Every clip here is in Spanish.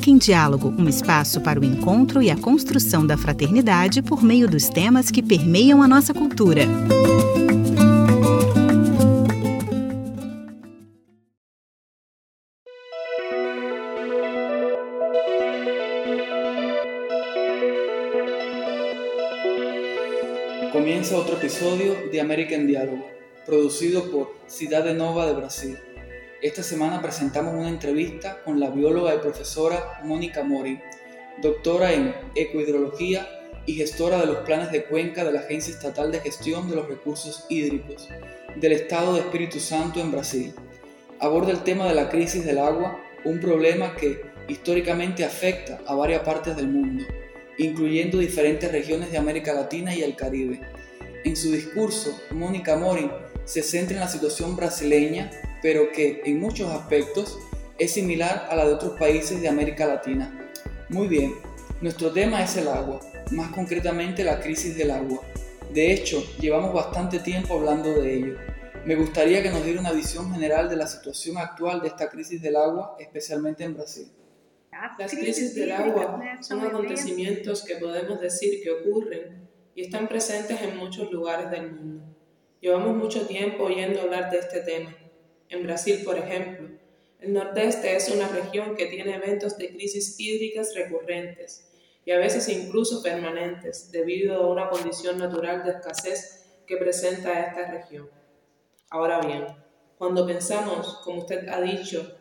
América em Diálogo, um espaço para o encontro e a construção da fraternidade por meio dos temas que permeiam a nossa cultura. Comienza otro episodio de América en Diálogo, producido por Cidade Nova de Brasil. Esta semana presentamos una entrevista con la bióloga y profesora Mónica Mori, doctora en ecohidrología y gestora de los planes de cuenca de la Agencia Estatal de Gestión de los Recursos Hídricos del Estado de Espíritu Santo en Brasil. Aborda el tema de la crisis del agua, un problema que históricamente afecta a varias partes del mundo, incluyendo diferentes regiones de América Latina y el Caribe. En su discurso, Mónica Mori se centra en la situación brasileña pero que en muchos aspectos es similar a la de otros países de América Latina. Muy bien, nuestro tema es el agua, más concretamente la crisis del agua. De hecho, llevamos bastante tiempo hablando de ello. Me gustaría que nos diera una visión general de la situación actual de esta crisis del agua, especialmente en Brasil. Las crisis del agua son acontecimientos que podemos decir que ocurren y están presentes en muchos lugares del mundo. Llevamos mucho tiempo oyendo hablar de este tema en Brasil, por ejemplo, el Nordeste es una región que tiene eventos de crisis hídricas recurrentes y a veces incluso permanentes debido a una condición natural de escasez que presenta esta región. Ahora bien, cuando pensamos, como usted ha dicho,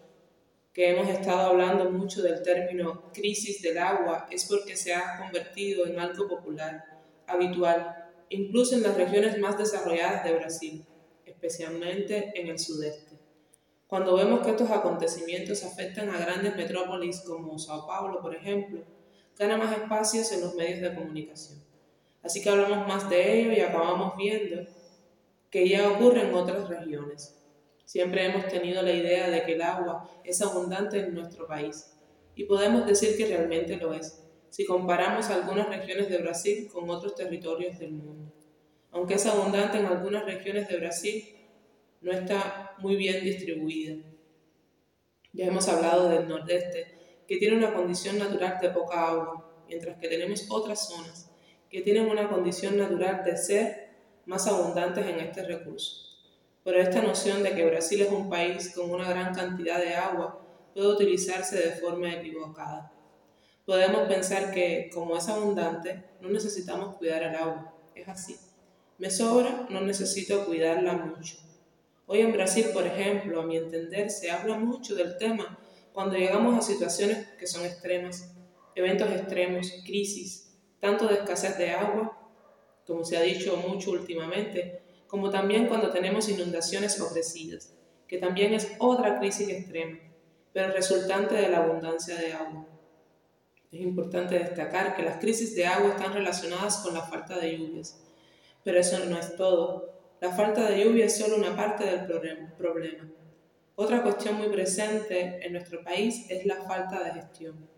que hemos estado hablando mucho del término crisis del agua, es porque se ha convertido en algo popular, habitual, incluso en las regiones más desarrolladas de Brasil, especialmente en el sudeste. Cuando vemos que estos acontecimientos afectan a grandes metrópolis como Sao Paulo, por ejemplo, gana más espacios en los medios de comunicación. Así que hablamos más de ello y acabamos viendo que ya ocurre en otras regiones. Siempre hemos tenido la idea de que el agua es abundante en nuestro país y podemos decir que realmente lo es, si comparamos algunas regiones de Brasil con otros territorios del mundo. Aunque es abundante en algunas regiones de Brasil, no está muy bien distribuida. Ya hemos hablado del nordeste, que tiene una condición natural de poca agua, mientras que tenemos otras zonas que tienen una condición natural de ser más abundantes en este recurso. Pero esta noción de que Brasil es un país con una gran cantidad de agua puede utilizarse de forma equivocada. Podemos pensar que, como es abundante, no necesitamos cuidar el agua. Es así. Me sobra, no necesito cuidarla mucho. Hoy en Brasil, por ejemplo, a mi entender, se habla mucho del tema cuando llegamos a situaciones que son extremas, eventos extremos, crisis, tanto de escasez de agua, como se ha dicho mucho últimamente, como también cuando tenemos inundaciones ofrecidas, que también es otra crisis extrema, pero resultante de la abundancia de agua. Es importante destacar que las crisis de agua están relacionadas con la falta de lluvias, pero eso no es todo la falta de lluvia es solo una parte del problema. Otra cuestión muy presente en nuestro país es la falta de gestión.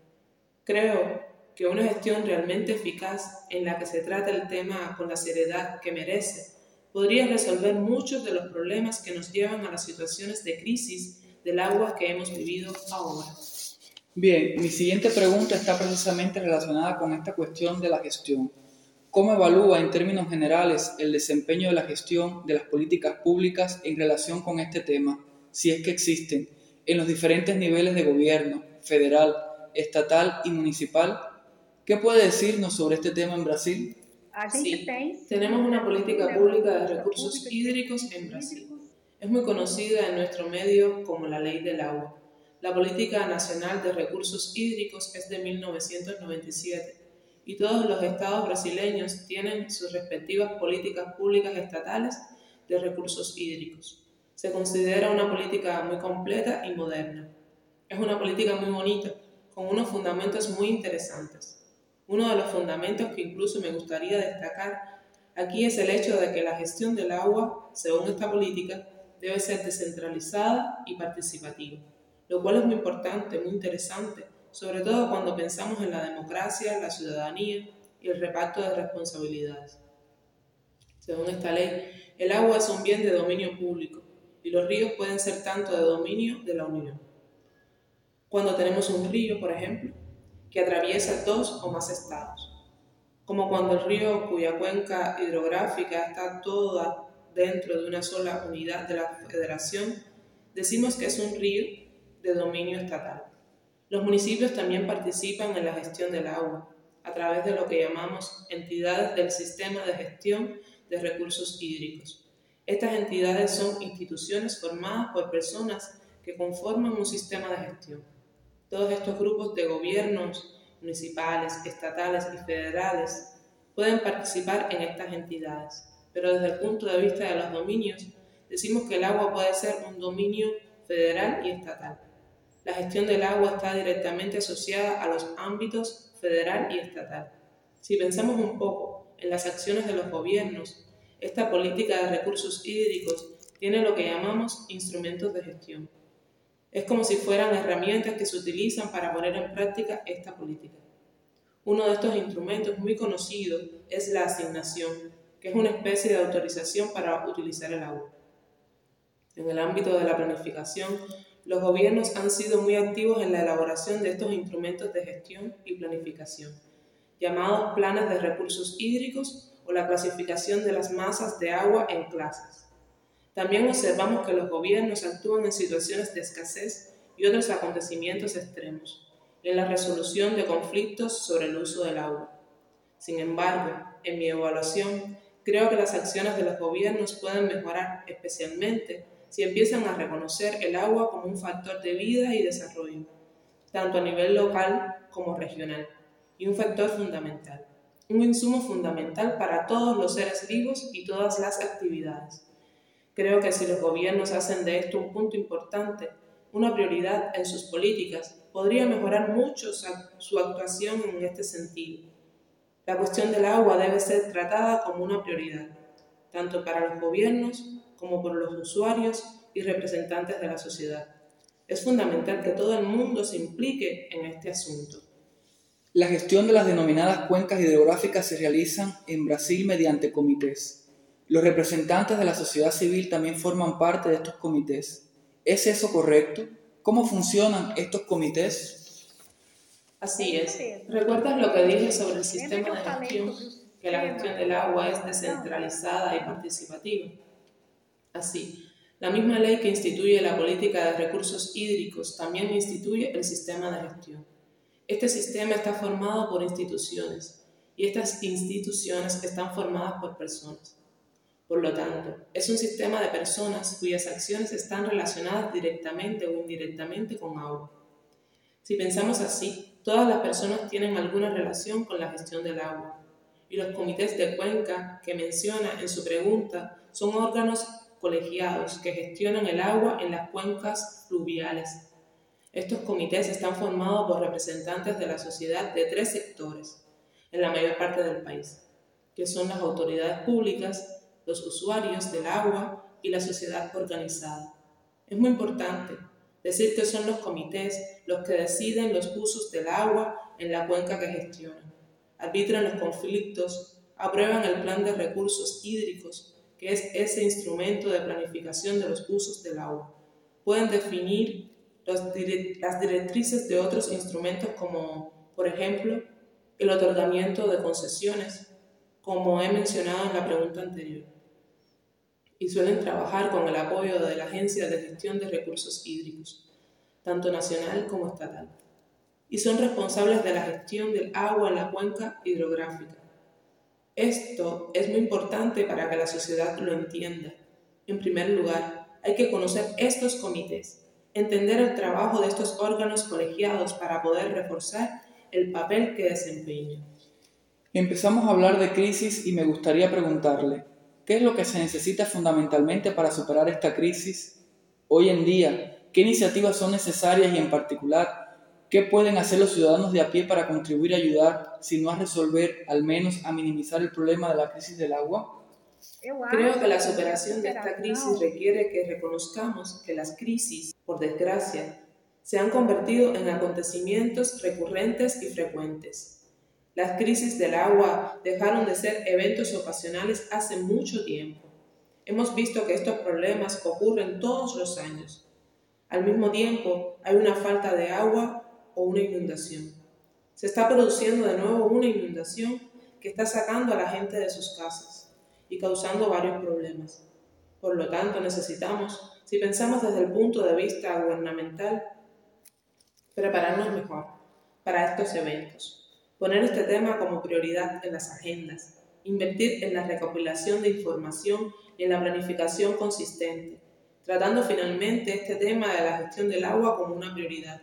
Creo que una gestión realmente eficaz en la que se trata el tema con la seriedad que merece podría resolver muchos de los problemas que nos llevan a las situaciones de crisis del agua que hemos vivido ahora. Bien, mi siguiente pregunta está precisamente relacionada con esta cuestión de la gestión. ¿Cómo evalúa en términos generales el desempeño de la gestión de las políticas públicas en relación con este tema, si es que existen, en los diferentes niveles de gobierno, federal, estatal y municipal? ¿Qué puede decirnos sobre este tema en Brasil? Sí, tenemos una política pública de recursos hídricos en Brasil. Es muy conocida en nuestro medio como la Ley del Agua. La Política Nacional de Recursos Hídricos es de 1997 y todos los estados brasileños tienen sus respectivas políticas públicas estatales de recursos hídricos. Se considera una política muy completa y moderna. Es una política muy bonita, con unos fundamentos muy interesantes. Uno de los fundamentos que incluso me gustaría destacar aquí es el hecho de que la gestión del agua, según esta política, debe ser descentralizada y participativa, lo cual es muy importante, muy interesante, sobre todo cuando pensamos en la democracia, la ciudadanía y el reparto de responsabilidades. Según esta ley, el agua es un bien de dominio público y los ríos pueden ser tanto de dominio de la Unión. Cuando tenemos un río, por ejemplo, que atraviesa dos o más estados, como cuando el río cuya cuenca hidrográfica está toda dentro de una sola unidad de la federación, decimos que es un río de dominio estatal. Los municipios también participan en la gestión del agua a través de lo que llamamos entidades del sistema de gestión de recursos hídricos. Estas entidades son instituciones formadas por personas que conforman un sistema de gestión. Todos estos grupos de gobiernos municipales, estatales y federales pueden participar en estas entidades, pero desde el punto de vista de los dominios, decimos que el agua puede ser un dominio federal y estatal. La gestión del agua está directamente asociada a los ámbitos federal y estatal. Si pensamos un poco en las acciones de los gobiernos, esta política de recursos hídricos tiene lo que llamamos instrumentos de gestión. Es como si fueran herramientas que se utilizan para poner en práctica esta política. Uno de estos instrumentos muy conocido es la asignación, que es una especie de autorización para utilizar el agua. En el ámbito de la planificación, los gobiernos han sido muy activos en la elaboración de estos instrumentos de gestión y planificación, llamados planes de recursos hídricos o la clasificación de las masas de agua en clases. También observamos que los gobiernos actúan en situaciones de escasez y otros acontecimientos extremos en la resolución de conflictos sobre el uso del agua. Sin embargo, en mi evaluación, creo que las acciones de los gobiernos pueden mejorar, especialmente si empiezan a reconocer el agua como un factor de vida y desarrollo, tanto a nivel local como regional, y un factor fundamental, un insumo fundamental para todos los seres vivos y todas las actividades. Creo que si los gobiernos hacen de esto un punto importante, una prioridad en sus políticas, podría mejorar mucho su actuación en este sentido. La cuestión del agua debe ser tratada como una prioridad, tanto para los gobiernos como por los usuarios y representantes de la sociedad. Es fundamental que todo el mundo se implique en este asunto. La gestión de las denominadas cuencas hidrográficas se realizan en Brasil mediante comités. Los representantes de la sociedad civil también forman parte de estos comités. ¿Es eso correcto? ¿Cómo funcionan estos comités? Así es. ¿Recuerdas lo que dije sobre el sistema de gestión? Que la gestión del agua es descentralizada y participativa. Así, la misma ley que instituye la política de recursos hídricos también instituye el sistema de gestión. Este sistema está formado por instituciones y estas instituciones están formadas por personas. Por lo tanto, es un sistema de personas cuyas acciones están relacionadas directamente o indirectamente con agua. Si pensamos así, todas las personas tienen alguna relación con la gestión del agua. Y los comités de cuenca que menciona en su pregunta son órganos colegiados que gestionan el agua en las cuencas fluviales. Estos comités están formados por representantes de la sociedad de tres sectores en la mayor parte del país, que son las autoridades públicas, los usuarios del agua y la sociedad organizada. Es muy importante decir que son los comités los que deciden los usos del agua en la cuenca que gestionan, arbitran los conflictos, aprueban el plan de recursos hídricos, que es ese instrumento de planificación de los usos del agua. Pueden definir las directrices de otros instrumentos como, por ejemplo, el otorgamiento de concesiones, como he mencionado en la pregunta anterior y suelen trabajar con el apoyo de la Agencia de Gestión de Recursos Hídricos, tanto nacional como estatal, y son responsables de la gestión del agua en la cuenca hidrográfica. Esto es muy importante para que la sociedad lo entienda. En primer lugar, hay que conocer estos comités, entender el trabajo de estos órganos colegiados para poder reforzar el papel que desempeñan. Empezamos a hablar de crisis y me gustaría preguntarle, ¿Qué es lo que se necesita fundamentalmente para superar esta crisis? Hoy en día, ¿qué iniciativas son necesarias y en particular, qué pueden hacer los ciudadanos de a pie para contribuir a ayudar, si no a resolver, al menos a minimizar el problema de la crisis del agua? Creo que la superación de esta crisis requiere que reconozcamos que las crisis, por desgracia, se han convertido en acontecimientos recurrentes y frecuentes las crisis del agua dejaron de ser eventos ocasionales hace mucho tiempo. Hemos visto que estos problemas ocurren todos los años. Al mismo tiempo, hay una falta de agua o una inundación. Se está produciendo de nuevo una inundación que está sacando a la gente de sus casas y causando varios problemas. Por lo tanto, necesitamos, si pensamos desde el punto de vista gubernamental, prepararnos mejor para estos eventos, poner este tema como prioridad en las agendas, invertir en la recopilación de información y en la planificación consistente, tratando finalmente este tema de la gestión del agua como una prioridad.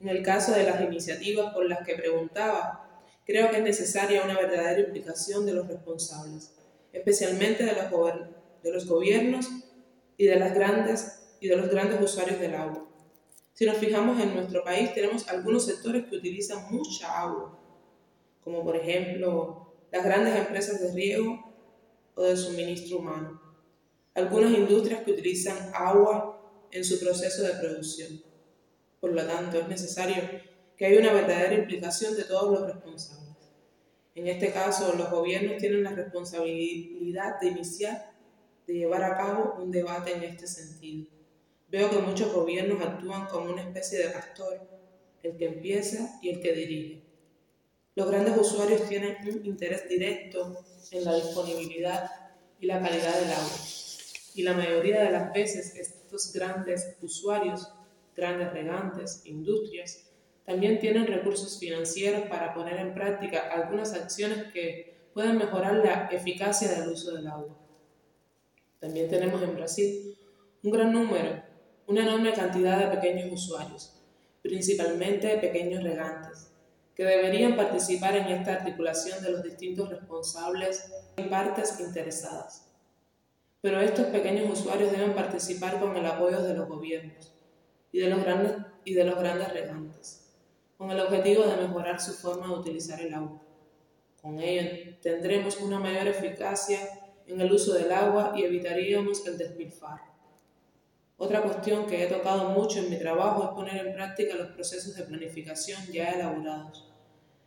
En el caso de las iniciativas por las que preguntaba, creo que es necesaria una verdadera implicación de los responsables, especialmente de los, de los gobiernos y de, las grandes, y de los grandes usuarios del agua. Si nos fijamos en nuestro país, tenemos algunos sectores que utilizan mucha agua, como por ejemplo las grandes empresas de riego o de suministro humano, algunas industrias que utilizan agua en su proceso de producción. Por lo tanto, es necesario que haya una verdadera implicación de todos los responsables. En este caso, los gobiernos tienen la responsabilidad de iniciar, de llevar a cabo un debate en este sentido. Veo que muchos gobiernos actúan como una especie de pastor, el que empieza y el que dirige. Los grandes usuarios tienen un interés directo en la disponibilidad y la calidad del agua. Y la mayoría de las veces estos grandes usuarios grandes regantes, industrias, también tienen recursos financieros para poner en práctica algunas acciones que pueden mejorar la eficacia del uso del agua. También tenemos en Brasil un gran número, una enorme cantidad de pequeños usuarios, principalmente pequeños regantes, que deberían participar en esta articulación de los distintos responsables y partes interesadas. Pero estos pequeños usuarios deben participar con el apoyo de los gobiernos, y de los grandes, y de los grandes regantes, con el objetivo de mejorar su forma de utilizar el agua. Con ello tendremos una mayor eficacia en el uso del agua y evitaríamos el despilfarro. Otra cuestión que he tocado mucho en mi trabajo es poner en práctica los procesos de planificación ya elaborados.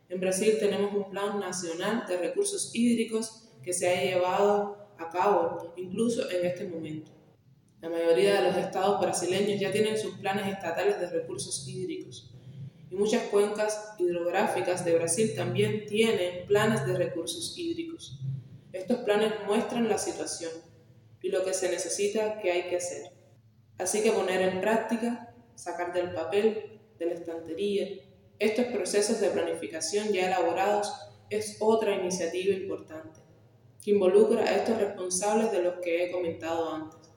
En Brasil tenemos un plan nacional de recursos hídricos que se ha llevado a cabo incluso en este momento. La mayoría de los estados brasileños ya tienen sus planes estatales de recursos hídricos y muchas cuencas hidrográficas de Brasil también tienen planes de recursos hídricos. Estos planes muestran la situación y lo que se necesita que hay que hacer. Así que poner en práctica, sacar del papel, de la estantería, estos procesos de planificación ya elaborados es otra iniciativa importante que involucra a estos responsables de los que he comentado antes.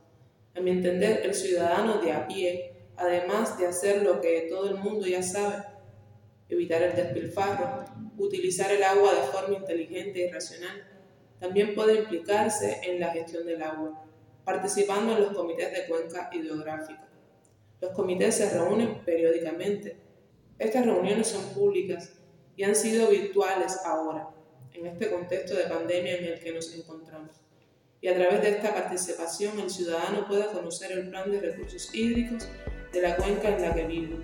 A mi entender, el ciudadano de a pie, además de hacer lo que todo el mundo ya sabe, evitar el despilfarro, utilizar el agua de forma inteligente y racional, también puede implicarse en la gestión del agua, participando en los comités de cuenca hidrográfica. Los comités se reúnen periódicamente. Estas reuniones son públicas y han sido virtuales ahora, en este contexto de pandemia en el que nos encontramos y a través de esta participación el ciudadano pueda conocer el plan de recursos hídricos de la cuenca en la que vive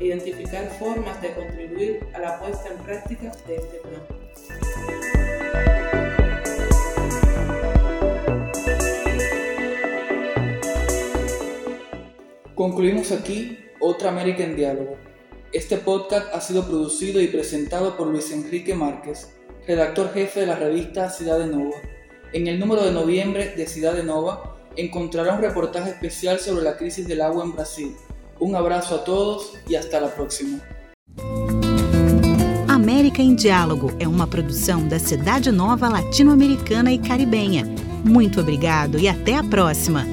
e identificar formas de contribuir a la puesta en práctica de este plan. Concluimos aquí otra América en Diálogo. Este podcast ha sido producido y presentado por Luis Enrique Márquez, redactor jefe de la revista Ciudad de Nova. En el número de noviembre de Ciudad de Nova encontrará un reportaje especial sobre la crisis del agua en Brasil. Un abrazo a todos e hasta la próxima. América em Diálogo é uma produção da Cidade Nova Latino-Americana e Caribenha. Muito obrigado e até a próxima!